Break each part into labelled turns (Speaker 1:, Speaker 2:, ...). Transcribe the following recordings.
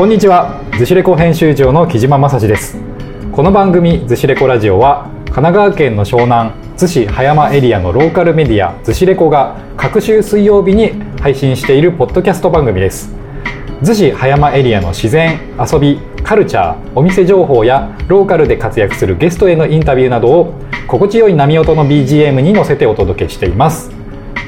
Speaker 1: こんにちは。逗子レコ編集長の木島正史です。この番組逗子レコラジオは神奈川県の湘南逗子葉山エリアのローカルメディア逗子レコが各週水曜日に配信しているポッドキャスト番組です。逗子葉山エリアの自然遊びカルチャーお店情報やローカルで活躍するゲストへのインタビューなどを心地よい波音の BGM に乗せてお届けしています。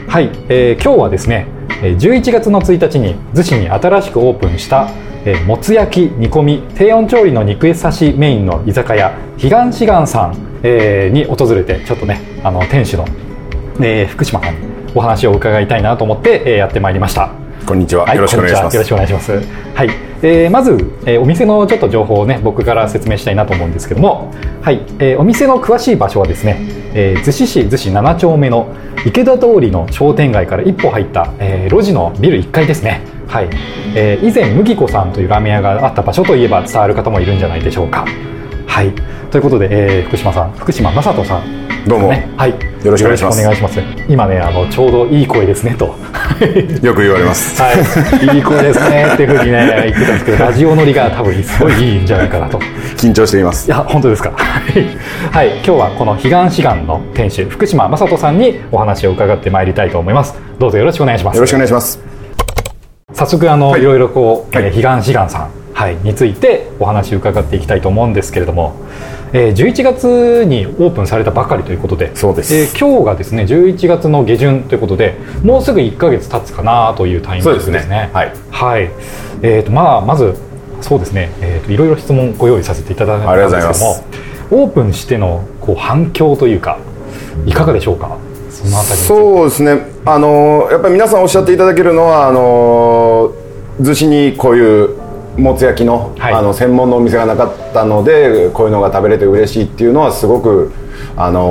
Speaker 1: はい、えー、今日はですね11月の1日に逗子に新しくオープンしたえー、もつ焼き煮込み低温調理の肉刺しメインの居酒屋彼岸志願さん、えー、に訪れてちょっとねあの店主の、えー、福島さんにお話を伺いたいなと思って、えー、やってまいりました。
Speaker 2: こんにちは、はい、よろしくお願いします。
Speaker 1: よろしくお願いします。はい、えー、まず、えー、お店のちょっと情報をね僕から説明したいなと思うんですけどもはい、えー、お店の詳しい場所はですね、えー、逗子市逗子7丁目の池田通りの商店街から一歩入った、えー、路地のビル1階ですねはい、えー、以前麦子さんというラーメン屋があった場所といえば伝わる方もいるんじゃないでしょうか。はいということで、えー、福島さん福島正人さん、
Speaker 2: どうも、
Speaker 1: ね、はい、
Speaker 2: よろしくお願いします。
Speaker 1: します今ねあのちょうどいい声ですねと
Speaker 2: よく言われます。
Speaker 1: はい、いい声ですねっていうふうにね言ってたんですけどラジオ乗りが多分すごいいいんじゃないかなと
Speaker 2: 緊張しています。
Speaker 1: いや本当ですか。はい今日はこの彼岸志願の店主福島正人さんにお話を伺ってまいりたいと思います。どうぞよろしくお願いします。
Speaker 2: よろしくお願いします。
Speaker 1: 早速あの、はい、いろいろこう、はい、彼岸志願さん、はい、についてお話を伺っていきたいと思うんですけれども、えー、11月にオープンされたばかりということで
Speaker 2: そうです、
Speaker 1: えー、今日がですね11月の下旬ということでもうすぐ1か月経つかなというタイミングですね。すね。
Speaker 2: はい、
Speaker 1: はい、えーとまあ、まずそうですね、えーと、いろいろ質問ご用意させていただいたんですけどもオープンしてのこう反響というかいかがでしょうか？
Speaker 2: そのりそうですね。あのやっぱり皆さんおっしゃっていただけるのはあの逗子にこういうもつ焼きのはい、あの専門のお店がなかったのでこういうのが食べれて嬉しいっていうのはすごく、あのー、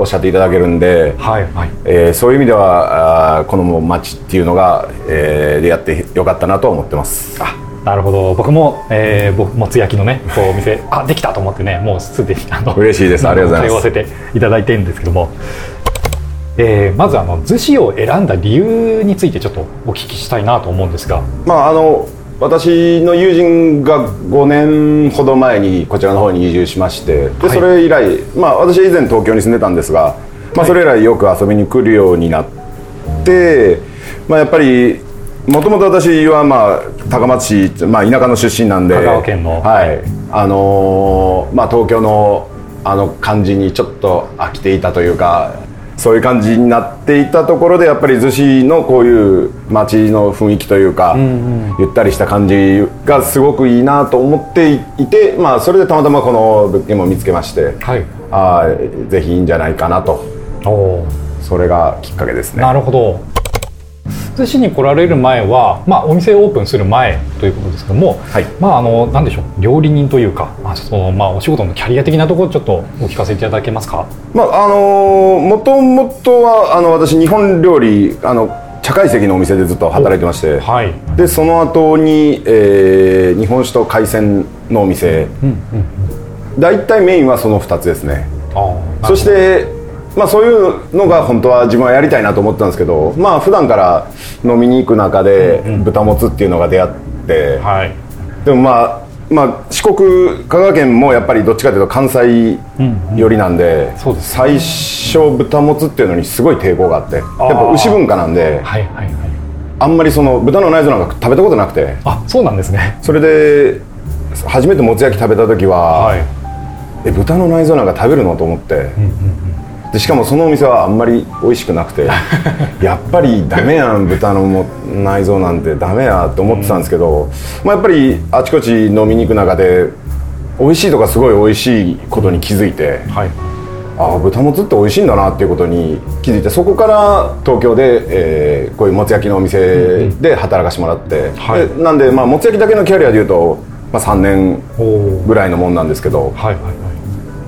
Speaker 2: おっしゃっていただけるんで、はいはい、えー、そういう意味ではあこの街っていうのが、えー、でやってよかったなと思ってます。
Speaker 1: あなるほど。僕も、えー、僕もつ焼きのねこうお店あできたと思ってねもうすでにあの
Speaker 2: 嬉しいです。ありがとうございます。
Speaker 1: 通わせていただいてるんですけどもえー、まずあの逗子を選んだ理由についてちょっとお聞きしたいなと思うんですが、
Speaker 2: まあ、あの私の友人が5年ほど前にこちらの方に移住しましてでそれ以来、まあ、私は以前東京に住んでたんですが、まあ、それ以来よく遊びに来るようになって、まあ、やっぱりもともと私は、まあ、高松市、まあ、田舎の出身なんで
Speaker 1: 香川県の、
Speaker 2: はい。あのー、まあ、東京のあの感じにちょっと飽きていたというかそういう感じになっていたところでやっぱり逗子のこういう街の雰囲気というか、うんうん、ゆったりした感じがすごくいいなと思っていて、まあ、それでたまたまこの物件も見つけまして、はい、あぜひいいんじゃないかなと。それがきっかけですね。
Speaker 1: なるほど逗子に来られる前は、まあ、お店オープンする前ということですけども、はい、まああのなんでしょう料理人というか、まあそのまあ、お仕事のキャリア的なところちょっとお聞かせいただけますか、
Speaker 2: まああのもともとはあの私日本料理あの茶会席のお店でずっと働いてまして、はい、でその後に、えー、日本酒と海鮮のお店、うんうん、大体メインはその2つですね。そしてまあ、そういうのが本当は自分はやりたいなと思ったんですけどまあ普段から飲みに行く中で豚もつっていうのが出会って、はい、でもまあまあ、四国香川県もやっぱりどっちかというと関西寄りなんで最初豚もつっていうのにすごい抵抗があってやっぱ牛文化なんで、はいはいはい、あんまりその豚の内臓なんか食べたことなくて。
Speaker 1: あそうなんですね。
Speaker 2: それで初めてもつ焼き食べた時は、はい、え豚の内臓なんか食べるの？と思って、うんうんうんでしかもそのお店はあんまり美味しくなくて やっぱりダメやん豚のも内臓なんてダメやと思ってたんですけど、まあ、やっぱりあちこち飲みに行く中で美味しいとかすごい美味しいことに気づいて、はい、ああ豚もつって美味しいんだなっていうことに気づいてそこから東京で、えー、こういうもつ焼きのお店で働かせてもらって、はい、なんで、まあ、もつ焼きだけのキャリアでいうと、まあ、3年ぐらいのもんなんですけど。はいはいはい。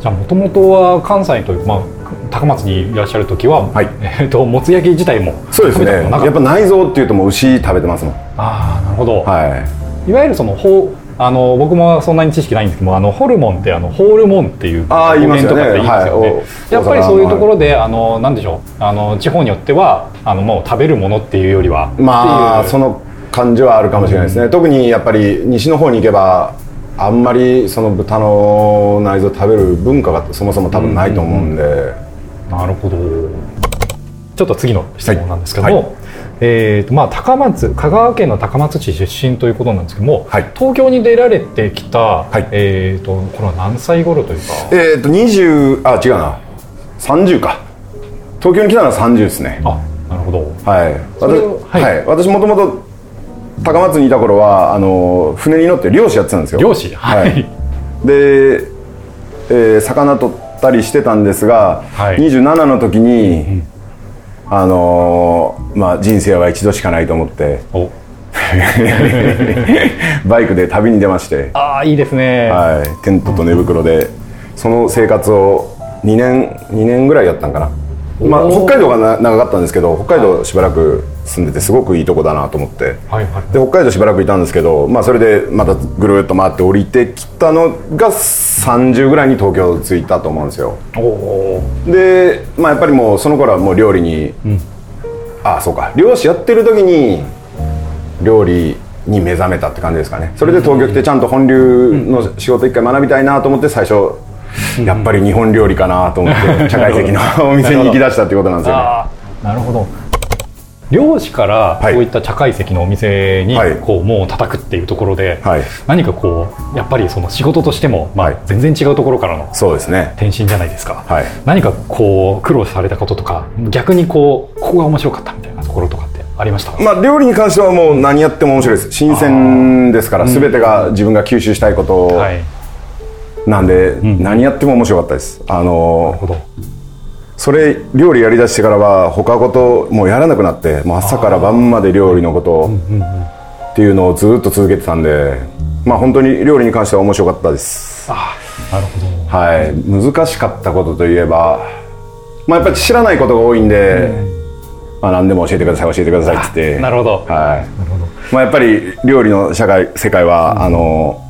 Speaker 1: じゃあもともとは関西というか、まあ、高松にいらっしゃる時は、はい、えーと、もつ焼き自体も
Speaker 2: そうですね。やっぱ内臓っていうともう牛食べてますもん。
Speaker 1: ああなるほど、はい、いわゆるそのほあの僕もそんなに知識ないんですけどあのホルモンってあのホールモンっていう
Speaker 2: あ言いますよね、
Speaker 1: ね。はい、やっぱりそういうところで、あのなんでしょう。あの地方によってはあのもう食べるものっていうよりは
Speaker 2: まあその感じはあるかもしれないですね、うん、特にやっぱり西の方に行けばあんまりその豚の内臓食べる文化がそもそも多分ないと思うんで、うんうん
Speaker 1: うん、なるほど。ちょっと次の質問なんですけども、はい。はい、えーとまあ、高松香川県の高松市出身ということなんですけども、はい、東京に出られてきた、はい、えーと、これは何歳頃というか？
Speaker 2: えっ、ー、と20あ違うな。30か。東京に来たのは30ですね。
Speaker 1: あなるほど。
Speaker 2: はい。私,、はい。私もともと高松にいた頃はあの船に乗って漁師やってたんですよ。
Speaker 1: 漁師？はい、
Speaker 2: で、えー、魚取ったりしてたんですが、はい、27の時に、うん、あのー、まあ人生は一度しかないと思って バイクで旅に出まして。
Speaker 1: ああいいですね。
Speaker 2: はい。テントと寝袋で、うん、その生活を2年2年ぐらいやったんかなまあ、北海道が長かったんですけど北海道しばらく住んでてすごくいいとこだなと思って、はいはい、で北海道しばらくいたんですけど、まあ、それでまたぐるっと回って降りてきたのが30ぐらいに東京着いたと思うんですよ。で、まあ、やっぱりもうその頃はもう料理に、うん、ああそうか。漁師やってる時に料理に目覚めたって感じですかね。それで東京来てちゃんと本流の仕事一回学びたいなと思って最初やっぱり日本料理かなと思って 社会的なお店に行きだしたっていうことなんですよね。
Speaker 1: なるほど。漁師からそういった茶会席のお店にこうもう叩くっていうところで、何かこうやっぱりその仕事としてもまあ全然違うところからの転身じゃないですか、何かこう苦労されたこととか逆にこうここが面白かったみたいなところとかってありました？
Speaker 2: まあ料理に関してはもう何やっても面白いです。新鮮ですから全てが自分が吸収したいことを、なんで、うん、何やっても面白かったです。あのそれ料理やりだしてからは他こともうやらなくなってもう朝から晩まで料理のことっていうのをずっと続けてたんでまあ本当に料理に関しては面白かったです。
Speaker 1: あなるほど。
Speaker 2: はい。難しかったことといえばまあやっぱり知らないことが多いんで、うん、まあ何でも教えてください教えてくださいって言って。
Speaker 1: なるほど。
Speaker 2: はい。まあやっぱり料理の社会世界は、うん、あの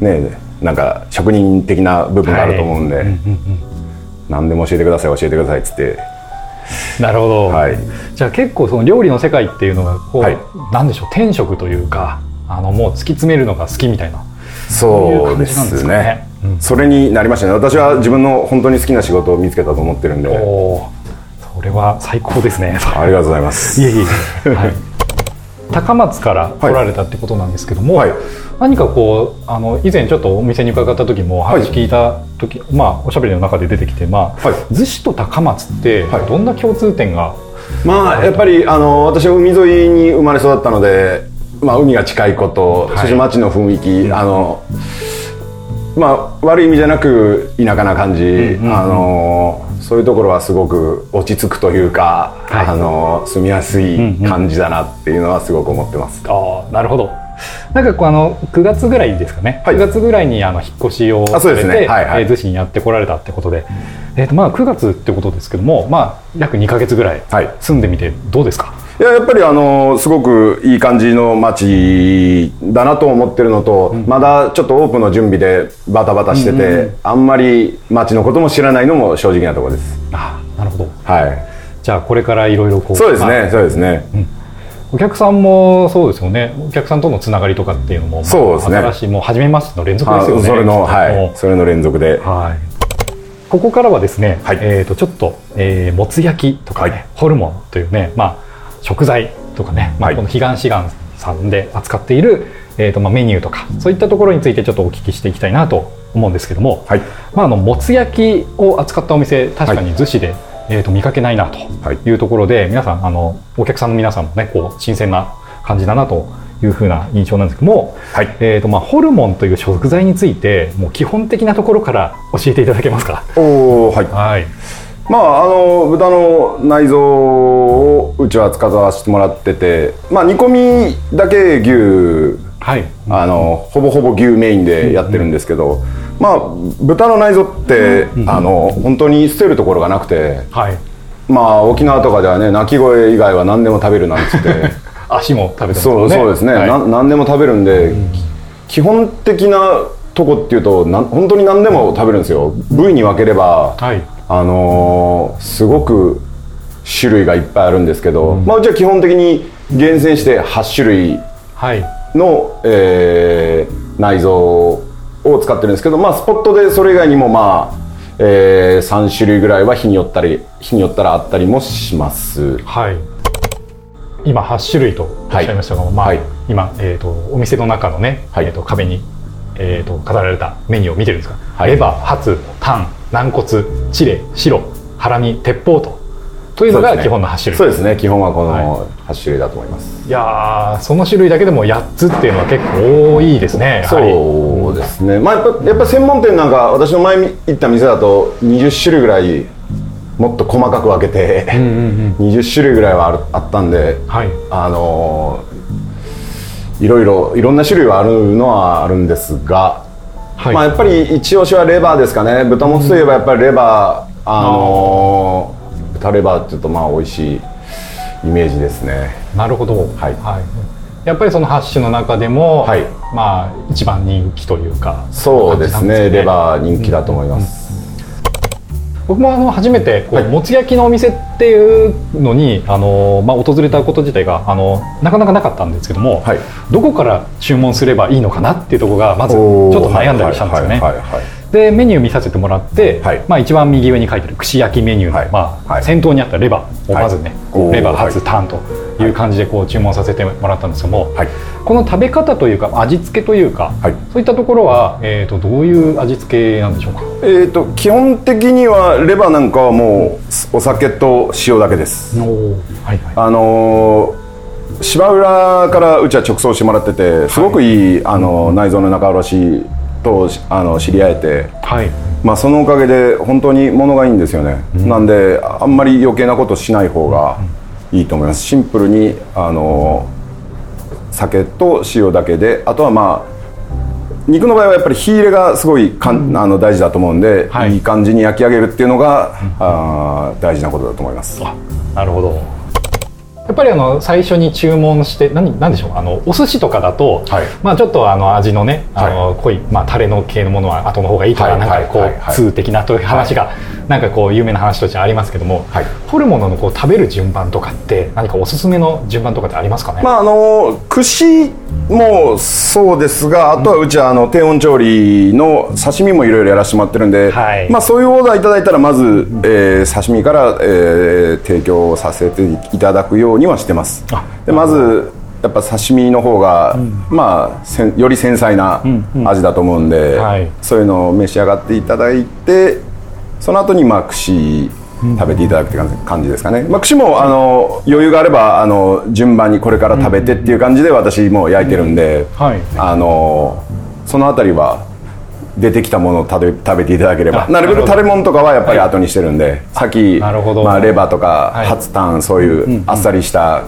Speaker 2: ねなんか職人的な部分があると思うんで、はい。うんうんうん、何でも教えてください教えてくださいっつって。
Speaker 1: なるほど、はい、じゃあ結構その料理の世界っていうのがこう、はい、なんでしょう天職というかあのもう突き詰めるのが好きみたいな。
Speaker 2: そうですね、ね。うん、それになりましたね。私は自分の本当に好きな仕事を見つけたと思ってるんで。
Speaker 1: それは最高ですね。
Speaker 2: ありがとうございます。
Speaker 1: いえいえ、はい、高松から来られたってことなんですけども、はい。何かこうあの以前ちょっとお店に伺った時も話聞いた時、はい、まあおしゃべりの中で出てきて、まあ、はい、逗子と高松ってどんな共通点が、
Speaker 2: まあやっぱりあの私は海沿いに生まれ育ったので、まあ、海が近いこと、そして街の雰囲気、あのまあ悪い意味じゃなく田舎な感じ、あのそういうところはすごく落ち着くというか、はい、あの住みやすい感じだなっていうのはすごく思ってます。
Speaker 1: うんうん、あなるほど。なんかこうあの9月ぐらいですかね、はい、9月ぐらいにあの引っ越しをされて、ね。はいはい、逗子にやってこられたってことで、えーとまあ、9月ってことですけども、まあ、約2か月ぐらい住んでみてどうですか、
Speaker 2: いややっぱりあのすごくいい感じの街だなと思ってるのと、うん、まだちょっとオープンの準備でバタバタしてて、うんうんうん、あんまり街のことも知らないのも正直なところです。
Speaker 1: あなるほど、
Speaker 2: はい、
Speaker 1: じゃあこれからいろいろこう
Speaker 2: そうですね、そうですね、うん。
Speaker 1: お客さんもそうですよね。お客さんとのつながりとかっていうのも、
Speaker 2: そうですね。
Speaker 1: 新しいもう初めましての連続ですよね。
Speaker 2: それのはい。それの連続で、は
Speaker 1: い、ここからはですね、はい、えー、とちょっと、えー、もつ焼きとかね、はい、ホルモンというね、まあ、食材とかね、まあ、この彼岸志願さんで扱っている、えーとまあ、メニューとかそういったところについてちょっとお聞きしていきたいなと思うんですけども、はい。まあ、あのもつ焼きを扱ったお店確かに逗子で、えー、と見かけないなというところで、皆さんあのお客さんの皆さんもねこう新鮮な感じだなというふうな印象なんですけども、はい、えーとまあ、ホルモンという食材についてもう基本的なところから教えていただけますか？
Speaker 2: おはい、はい、まああの豚の内臓をうちは使わせてもらってて、まあ、煮込みだけ牛、はい、あのほぼほぼ牛メインでやってるんですけど、まあ豚の内臓って、あの本当に捨てるところがなくて、はい、まあ沖縄とかではね鳴き声以外は何でも食べるなんつって。
Speaker 1: 足も食べてます
Speaker 2: そうそうですね、はい、な何でも食べるんで、うん、基本的なとこっていうとな本当に何でも食べるんですよ。部位に分ければ、はい、あのー、すごく種類がいっぱいあるんですけど、うん、まあ、うちは基本的に厳選して8種類の、えー、内臓を使ってるんですけど、まあ、スポットでそれ以外にもまあえー、3種類ぐらいは日によったり日によったらあったりもします。
Speaker 1: はい。今8種類とおっしゃいましたが、はい、まあ、はい、今、えーと、お店の中のね、はい、えーと、壁に、えーと、飾られたメニューを見てるんですが、レバーハツタン軟骨チレ白ハラミ鉄砲とというのが基本の8種類。
Speaker 2: そうですね。基本はこの8種類だと思います、
Speaker 1: はい、いやその種類だけでも8つっていうのは結構多いですね
Speaker 2: そうですね、まあ、やっぱやっぱ専門店なんか私の前行った店だと20種類ぐらいもっと細かく分けて、うんうんうん、20種類ぐらいはあったんで、はい、あのいろいろいろんな種類はあるのはあるんですが、はい、まあ、やっぱり一押しはレバーですかね。豚もつといえばやっぱりレバー、あの豚レバーっていうとまあ美味しいイメージですね。
Speaker 1: なるほど、はい、はい、やっぱりその8種の中でも、はい、まあ一番人気というか
Speaker 2: そうですね、ね、レバー人気だと思います、うん
Speaker 1: 僕もあの初めてこう、もつ焼きのお店っていうのにあの、まあ、訪れたこと自体があのなかなかなかったんですけども、はい、どこから注文すればいいのかなっていうところがまずちょっと悩んだりしたんですよね。でメニュー見させてもらって、はい、まあ、一番右上に書いてる串焼きメニューの、はい、まあ、先頭にあったレバーをまずね、レバー初ターンという感じでこう注文させてもらったんですけども、この食べ方というか味付けというか、そういったところは、えーと、どういう味付けなんでしょうか、
Speaker 2: えーと、基本的にはレバーなんかはもうお酒と塩だけです。はいはい、あのー芝浦からうちは直送してもらっててすごくいい、はい、あの内臓の仲卸とあの知り合えて、はい、まあ、そのおかげで本当に物がいいんですよね、うん、なんであんまり余計なことしない方がいいと思います。シンプルにあの酒と塩だけであとはまあ肉の場合はやっぱり火入れがすごいかん、うん、あの大事だと思うんで、はい、いい感じに焼き上げるっていうのが、うん、あ大事なことだと思います。
Speaker 1: なるほど。やっぱりあの最初に注文して何何でしょう？あのお寿司とかだと、はい、まあちょっとあの味のねあの濃い、まあ、タレの系のものは後の方がいいとか、はい、なんかこう、通的なという話が、なんかこう有名な話としてありますけども、はい、ホルモンのこう食べる順番とかって何かおすすめの順番とかってありますかね、
Speaker 2: まあ、あの串もそうですがあとはうちはあの低温調理の刺身もいろいろやらせてもらってるんで、はい、まあ、そういうオーダーいただいたらまず、えー、刺身から、えー、提供させていただくようにはしてます。でまずやっぱ刺身の方が、うん、まあより繊細な味だと思うんで、うんうんはい、そういうのを召し上がっていただいてその後にまあ串食べていただくって感じですかね、まあ、串もあの余裕があればあの順番にこれから食べてっていう感じで私も焼いてるんで、はい、あのその辺りは出てきたものを食べ食べていただければ。なるべく食べ物とかはやっぱり後にしてるんで、はい、さっき、まあ、レバーとか、はい、初タンそういうあっさりした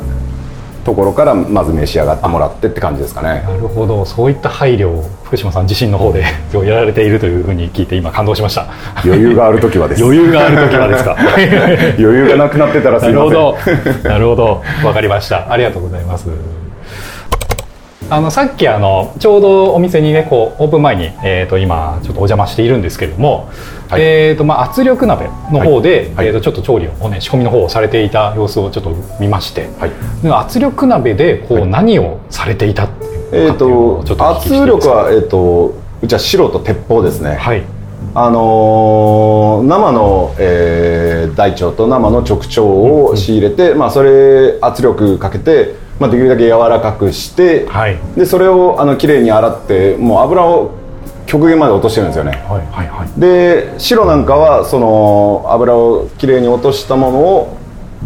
Speaker 2: ところからまず召し上がってもらってって感じですかね。
Speaker 1: なるほど。そういった配慮を福島さん自身の方で やられているというふうに聞いて今感動しました。
Speaker 2: 余裕がある時はです。
Speaker 1: 余裕がある時はですか。
Speaker 2: 余裕がなくなってたらすみません。なるほ
Speaker 1: ど。なるほど。わかりました。ありがとうございます。あのさっきあのちょうどお店にねこうオープン前に、えー、と今ちょっとお邪魔しているんですけれども、はい、えーとまあ、圧力鍋の方で、はい、えー、とちょっと調理を、ね、仕込みの方をされていた様子をちょっと見まして、はい、圧力鍋でこう、何をされていたっていう
Speaker 2: えーと、と圧力は、えーと、うちは白と鉄砲ですね。はい。あのー、生の、えー、大腸と生の直腸を仕入れて、うん、まあ、それ圧力かけてまあ、できるだけ柔らかくして、はい、でそれをあの綺麗に洗ってもう油を極限まで落としてるんですよね、はいはいはい、で白なんかはその油をきれいに落としたものを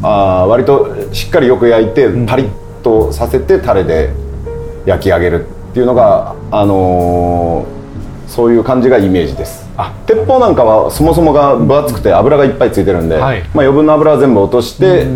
Speaker 2: あ割としっかりよく焼いてパリッとさせてタレで焼き上げるっていうのが、あのー、そういう感じがイメージです。あ。鉄砲なんかはそもそもが分厚くて油がいっぱいついてるんで、はい、まあ、余分な油は全部落として、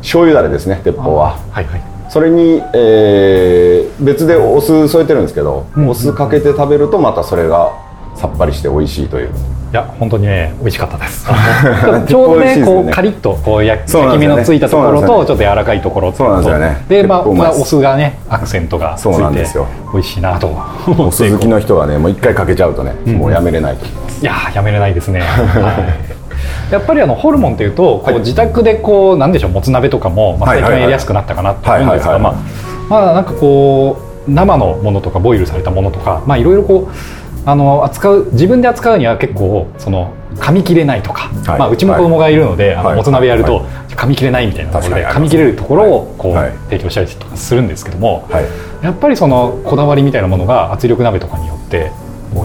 Speaker 2: 醤油だれですね鉄砲は、はいはい、それに、えー、別でお酢添えてるんですけど、うん、お酢かけて食べるとまたそれがさっぱりして美味しいという。い
Speaker 1: や本当にね美味しかったです。ちょうどねね。こうカリッとこう焼き目のついたところと、ちょっと柔らかいところ
Speaker 2: そうなんですよね。
Speaker 1: でまあ、まあ、お酢がねアクセントがついて美味しいなと。
Speaker 2: お酢好きの人はねもう一回かけちゃうとね、うん、もうやめれないと。思います
Speaker 1: いややめれないですね、は いやっぱりあのホルモンというとこう自宅でこうなんでしょうもつ鍋とかもまあ最近はやりやすくなったかなと思うんですがまあまあなんかこう生のものとかボイルされたものとかまあいろいろこうあの扱う自分で扱うには結構その噛み切れないとか、はい、まあ、うちも子供がいるので、はい、あのもつ鍋やると、はい、噛み切れないみたいなところで噛み切れるところをこう、提供したりとかするんですけども、やっぱりそのこだわりみたいなものが圧力鍋とかによって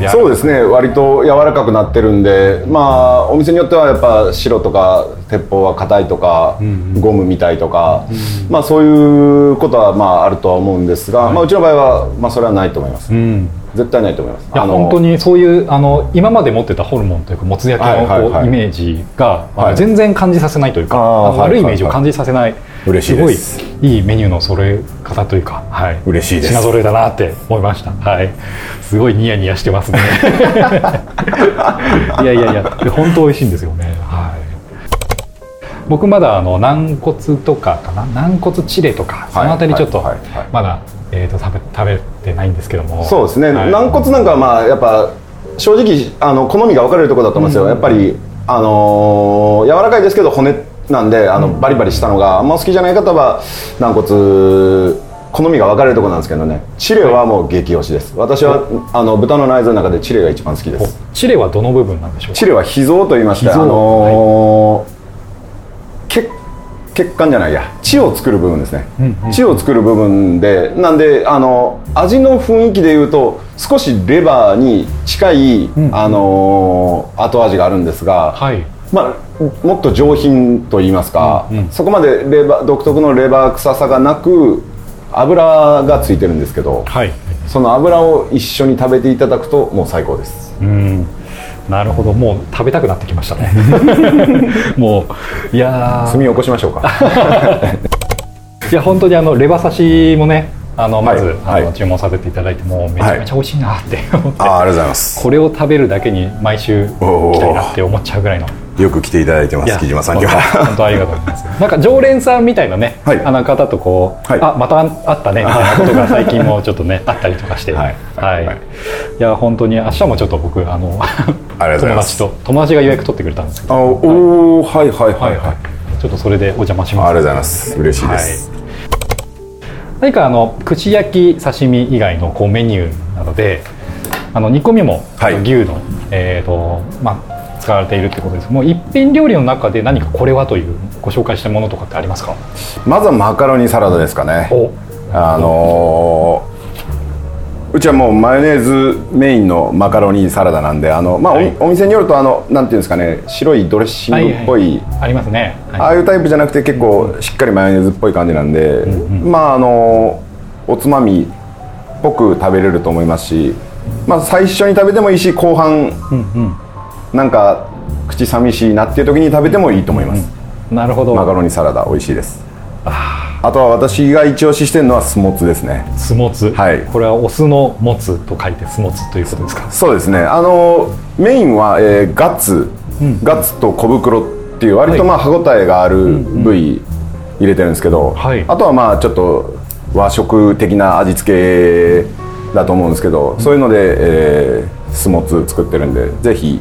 Speaker 2: そうですね。割と柔らかくなってるんでまあお店によってはやっぱ白とか鉄砲は硬いとか、うんうん、ゴムみたいとか、うん、まあそういうことはまああるとは思うんですが、はい、まあうちの場合はまあそれはないと思います、うん。絶対ないと思います。いや
Speaker 1: 本当にそういうあの今まで持ってたホルモンというかもつ焼きのこう、イメージが、はい、全然感じさせないというか、悪いイメージを感じさせない、
Speaker 2: 嬉しいす。
Speaker 1: ごいいいメニューの揃え方というか、はい、
Speaker 2: 嬉しいです。
Speaker 1: 品揃えだなって思いました。はい、すごいニヤニヤしてますね。いやいやいや、本当美味しいんですよね。はい。僕まだあの軟骨とかかな？軟骨チレとかそのあたりちょっとまだえーと、食べ食べてないんですけども。
Speaker 2: そうですね、はい、軟骨なんかはまあやっぱ正直あの好みが分かれるところだと思うんですよ、うん、やっぱりあのー、柔らかいですけど骨なんであの、バリバリしたのがあんま好きじゃない方は軟骨好みが分かれるところなんですけどね。チレはもう激推しです。私はあの豚の内臓の中でチレが一番好きです。
Speaker 1: チレはどの部分なんでしょう
Speaker 2: チレは脾臓と言いましてあのーはい。血管じゃないや。血を作る部分ですね、うんうん、血を作る部分でなんであの味の雰囲気でいうと少しレバーに近い、うん、あの後味があるんですが、はい、まあ、もっと上品と言いますか、うんうん、そこまでレバ独特のレバー臭さがなく油がついてるんですけど、はい、その油を一緒に食べていただくともう最高です。うん。
Speaker 1: なるほど。もう食べたくなってきましたね。もういや
Speaker 2: 炭を起こしましょうか。
Speaker 1: いや本当にあのレバ刺しもねあのまず、はい、あの注文させていただいてもめちゃめちゃ美味しいなって思って、
Speaker 2: はい、あありがとうございます。
Speaker 1: これを食べるだけに毎週来たいなって思っちゃうぐらいの
Speaker 2: よく来ていただいてます木島さん今日
Speaker 1: は本当ありがとうございます。なんか常連さんみたいなね、はい、あの方とこう、はい、あまた会ったねみたいなことが最近もちょっとねあったりとかして。はい、はい、い。や本当に明日もちょっと僕あの友達と友達が予約取ってくれたんですけど
Speaker 2: おお、はい、はいはいはい。はい
Speaker 1: ちょっとそれでお邪魔します。
Speaker 2: ありがとうございます。嬉しいです、
Speaker 1: 何かあの串焼き刺身以外のこうメニューなのであの煮込みも、はい、牛の、えーとまあ、使われているってことです。もう一品料理の中で何かこれはというご紹介したものとかってありますか？
Speaker 2: まずはマカロニサラダですかね。あのー、うちはもうマヨネーズメインのマカロニサラダなんであの、まあ、はい、お店によるとあのなんていうんですかね白いドレッシングっぽい、はいはい、
Speaker 1: ありますね、
Speaker 2: はい、ああいうタイプじゃなくて結構しっかりマヨネーズっぽい感じなんで、うんうん、まああのおつまみっぽく食べれると思いますし、まあ、最初に食べてもいいし後半、うんうんなんか口寂しいなっていう時に食べてもいいと思います、
Speaker 1: うん、なるほど。
Speaker 2: マカロニサラダ美味しいです。あとは私が一押ししてるのはスモツですね。
Speaker 1: スモツ。はい。これはオスのもつと書いてスモツということですか？
Speaker 2: そうですね。あのメインは、えー、ガッツ、うん、ガッツと小袋っていう割とまあ歯ごたえがある部位入れてるんですけど、はい、あとはまあちょっと和食的な味付けだと思うんですけど、うん、そういうので、えー、スモツ作ってるんでぜひ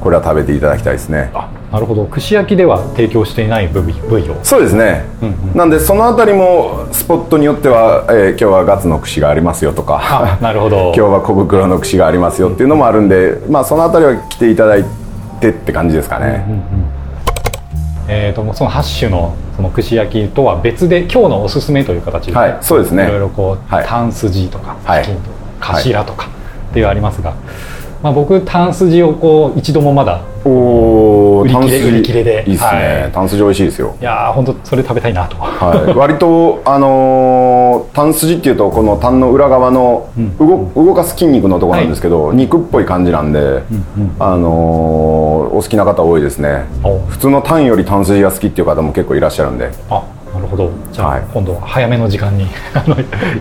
Speaker 2: これは食べていただきたいですね。あ
Speaker 1: なるほど。串焼きでは提供していない部位部位を。
Speaker 2: そうですね、うんうん、なんでその辺りもスポットによっては、えー、今日はガツの串がありますよとか。
Speaker 1: なるほど。
Speaker 2: 今日は小袋の串がありますよっていうのもあるんで、まあ、その辺りは来ていただいてって感じですかね、うんうんうん、
Speaker 1: えーと、その8種のその串焼きとは別で今日のおすすめという形で、
Speaker 2: はい、そうですね。
Speaker 1: いろいろこう、はい、タンスジとか、はい、頭とかっていうありますが、まあ、僕タンスジをこう一度もまだ
Speaker 2: お
Speaker 1: 売り切れ売り切れで。
Speaker 2: いいですね、はい、タンスジ美味しいですよ。
Speaker 1: いや本当それ食べたいなと、
Speaker 2: はい、割とあのー、タンスジっていうとこのタンの裏側の動うん、動かす筋肉のところなんですけど、はい、肉っぽい感じなんで、うんうん、あのー、お好きな方多いですね。普通のタンよりタンスジが好きっていう方も結構いらっしゃるんで。
Speaker 1: あなるほど。じゃあ、はい、今度は早めの時間に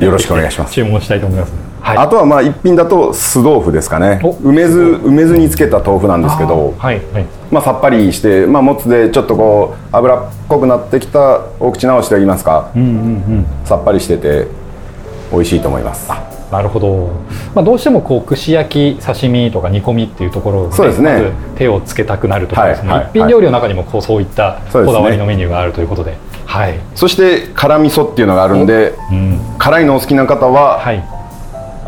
Speaker 2: よろしくお願いします。
Speaker 1: 注文したいと思います
Speaker 2: はい、あとはまあ一品だと酢豆腐ですかね。梅酢梅酢につけた豆腐なんですけど、はいはい、まあ、さっぱりして、まあ、もつでちょっとこう脂っこくなってきたお口直しといいますか、うんうんうん、さっぱりしてて美味しいと思います。
Speaker 1: なるほど、まあ、どうしてもこう串焼き刺身とか煮込みっていうところ
Speaker 2: そうですね、
Speaker 1: ま、手をつけたくなるとかですね、はいはい、一品料理の中にもこうそういったこだわりのメニューがあるということで、
Speaker 2: はい、そして辛味噌っていうのがあるんで、うん、辛いのお好きな方は、はい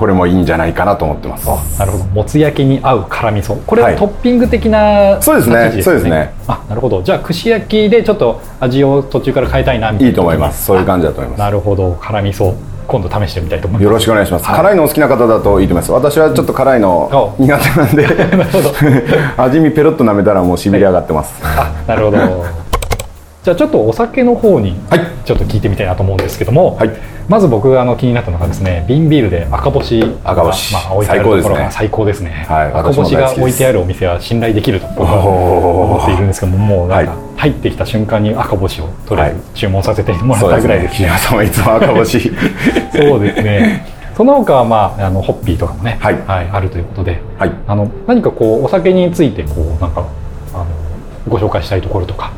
Speaker 2: これもいいんじゃないかなと思ってます。
Speaker 1: なるほど。もつ焼きに合う辛味噌。これはトッピング的な、はい、
Speaker 2: そうですね。そうですね。
Speaker 1: あなるほど。じゃあ串焼きでちょっと味を途中から変えたいなみた
Speaker 2: いな。いいと思います。そういう感じだと思います。
Speaker 1: なるほど。辛味噌今度試してみたいと思います。
Speaker 2: よろしくお願いします、はい、辛いのお好きな方だといいと思います。私はちょっと辛いの苦手なんで。味見ペロッと舐めたらもうしびれ上がってます、
Speaker 1: はい、あなるほどじゃあちょっとお酒の方にちょっと聞いてみたいなと思うんですけども、はい、まず僕があの気になったのがですね瓶ビールで赤星
Speaker 2: 赤星、
Speaker 1: まあ、置いてあるところが最高ですね、はい、赤星が置いてあるお店は信頼できると僕は思っているんですけどももうなんか入ってきた瞬間に赤星をとりあえず注文させてもらったぐらいで。すね、
Speaker 2: はい、さんはいつも赤星。
Speaker 1: そうですね。その他は、まあ、あのホッピーとかもね、はい、はい、あるということで、はい、あの何かこうお酒についてこうなんかあのご紹介したいところとか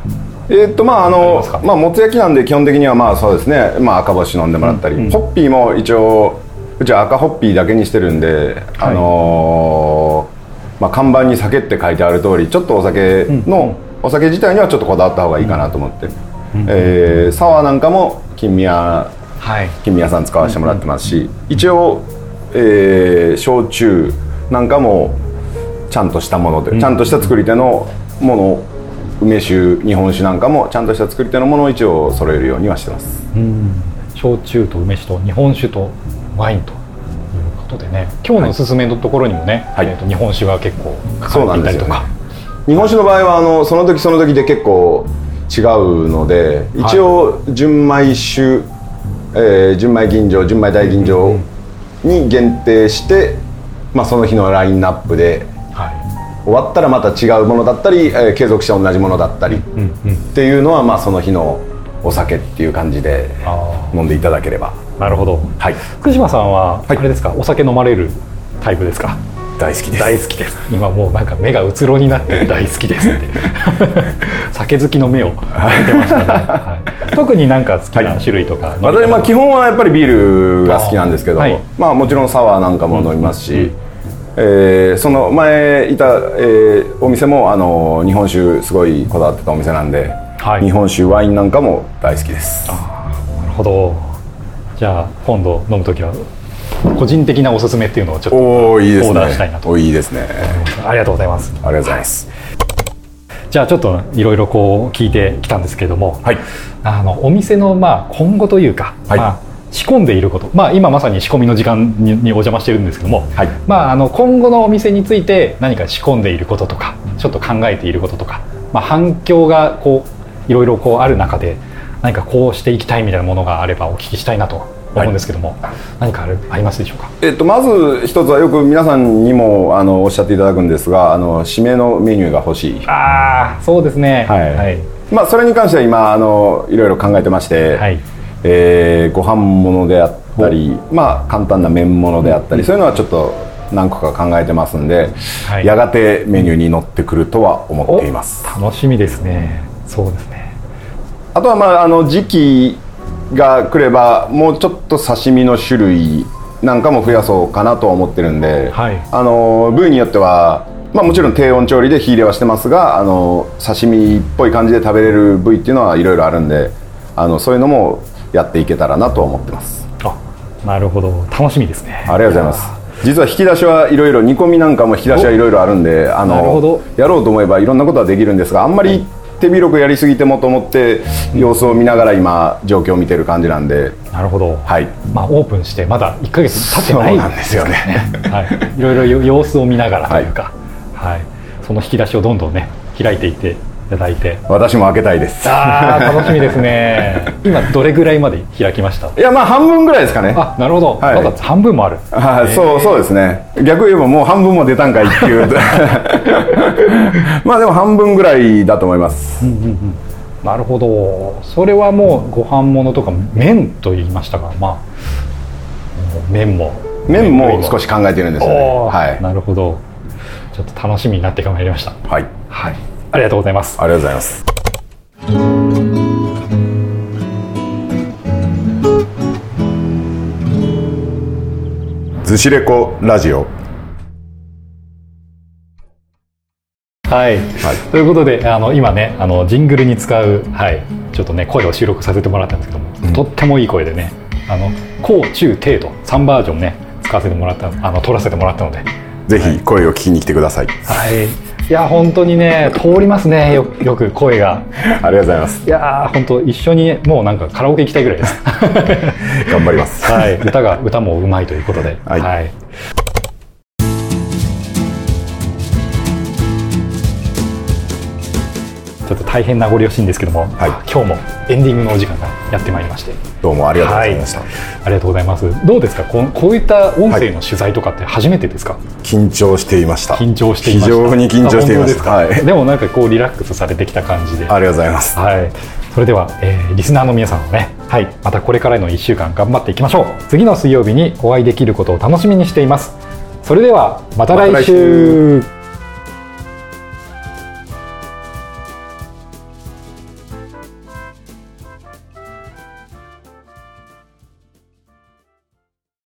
Speaker 2: えー、っとまああのまあもつ焼きなんで基本的にはまあそうですね、まあ、赤星飲んでもらったり、うん。うん、ホッピーも一応うちは赤ホッピーだけにしてるんで、はい、あのー、まあ、看板に酒って書いてある通りちょっとお酒の、うん、お酒自体にはちょっとこだわった方がいいかなと思って、うん、えー、サワーなんかも金宮、はい、金宮さん使わせてもらってますし、うんうん、一応、えー、焼酎なんかもちゃんとしたもので、ちゃんとした作り手のもの梅酒日本酒なんかもちゃんとした作り手のものを一応揃えるようにはしてます。
Speaker 1: 焼酎と梅酒と日本酒とワインということでね。今日のおすすめのところにもね、はい、えー、と日本酒が結構書かれていたりとか、ね、
Speaker 2: 日本酒の場合はあのその時その時で結構違うので一応純米酒、はい、えー、純米吟醸純米大吟醸に限定して、まあ、その日のラインナップで終わったらまた違うものだったり、えー、継続して同じものだったり、っていうのは、まあ、その日のお酒っていう感じで飲んでいただければ。
Speaker 1: なるほど、はい、福島さんはあれですか、はい、お酒飲まれるタイプですか？
Speaker 2: 大好きです。
Speaker 1: 大好きです。今もうなんか目がうつろになって 大好きですって。酒好きの目を開い。てましたね、はい、特になんか好きな種類とか、はい、
Speaker 2: 私まあ基本はやっぱりビールが好きなんですけど、はい、まあもちろんサワーなんかも飲みますし、うんうんえー、その前いた、えー、お店もあの日本酒すごいこだわってたお店なんで、はい、日本酒ワインなんかも大好きです。
Speaker 1: あなるほど。じゃあ今度飲む時は個人的なおすすめっていうのをちょっとオーダーしたいなと。
Speaker 2: いいですね。
Speaker 1: ありがとうございます。あ
Speaker 2: りがとうございます、はい、
Speaker 1: じゃあちょっといろいろこう聞いてきたんですけれども、はい、あのお店のまあ今後というか、はい、まあ仕込んでいること、まあ、今まさに仕込みの時間にお邪魔してるんですけども、はい、まあ、あの今後のお店について何か仕込んでいることとかちょっと考えていることとか、まあ、反響がこういろいろこうある中で何かこうしていきたいみたいなものがあればお聞きしたいなと思うんですけども、はい、何かあるありますでしょうか、
Speaker 2: えっと、まず一つはよく皆さんにもあのおっしゃっていただくんですがあの締めのメニューが欲しい。
Speaker 1: ああそうですね。
Speaker 2: はい、はい、まあ、それに関しては今あのいろいろ考えてまして、はいえー、ご飯物であったり、まあ、簡単な麺物であったり、うん、そういうのはちょっと何個か考えてますんで、はい、やがてメニューに乗ってくるとは思っています。
Speaker 1: 楽しみですね。そうですね。
Speaker 2: あとはまああの時期が来ればもうちょっと刺身の種類なんかも増やそうかなとは思ってるんで、はい、あの部位によってはまあ、もちろん低温調理で火入れはしてますがあの刺身っぽい感じで食べれる部位っていうのはいろいろあるんであのそういうのもやっていけたらなと思ってます。あ
Speaker 1: なるほど。楽しみですね。
Speaker 2: ありがとうございます。実は引き出しはいろいろ煮込みなんかも引き出しはいろいろあるんであのやろうと思えばいろんなことはできるんですがあんまり手広くやりすぎてもと思って様子を見ながら今状況を見てる感じなんで。
Speaker 1: なるほど、
Speaker 2: はい。
Speaker 1: まあ、オープンしてまだ1か月経ってない
Speaker 2: んですよね。
Speaker 1: はい、いろいろ様子を見ながらというか、はい、はい、その引き出しをどんどんね開いていってただいて。
Speaker 2: 私も開けたいです。
Speaker 1: ああ楽しみですね。今どれぐらいまで開きました？
Speaker 2: いやまあ半分ぐらいですかね。
Speaker 1: あなるほど、はい、まだ半分もある。
Speaker 2: あ、そうそうですね。逆言えばもう半分も出たんかいっていう。まあでも半分ぐらいだと思います、うんうんうん。
Speaker 1: なるほど。それはもうご飯物とか麺と言いましたがまあ麺も。
Speaker 2: 麺も少し考えてるんですよね、
Speaker 1: はい、なるほど。ちょっと楽しみになってまいりました。
Speaker 2: はい、
Speaker 1: はいありがとうございます。
Speaker 2: ありがとうございます。ずしレコラジオ。
Speaker 1: はい、はい、ということであの今ねあのジングルに使う、はい、ちょっとね声を収録させてもらったんですけども、うん、とってもいい声でねあの高中低と3バージョンね使わせてもらったあの撮らせてもらったので。
Speaker 2: ぜひ声を聞きに来てください。
Speaker 1: はいいや本当にね通りますねよよく声が。
Speaker 2: ありがとうございます。
Speaker 1: いや本当一緒にもうなんかカラオケ行きたいぐらいです
Speaker 2: 頑張ります
Speaker 1: はい歌が歌もうまいということで
Speaker 2: はい、はい
Speaker 1: ちょっと大変名残惜しいんですけども、はい、今日もエンディングのお時間がやってまいりまして。
Speaker 2: どうもありがとうございました、はい、
Speaker 1: ありがとうございます。どうですか？ここういった音声の取材とかって初めてですか、はい、
Speaker 2: 緊張していました。
Speaker 1: 緊張していました。
Speaker 2: 非常に緊張していました。
Speaker 1: はい、でもなんかこうリラックスされてきた感じで。
Speaker 2: ありがとうございます。
Speaker 1: はい。それでは、えー、リスナーの皆さんもね、はい、またこれからの1週間頑張っていきましょう。次の水曜日にお会いできることを楽しみにしています。それではまた来週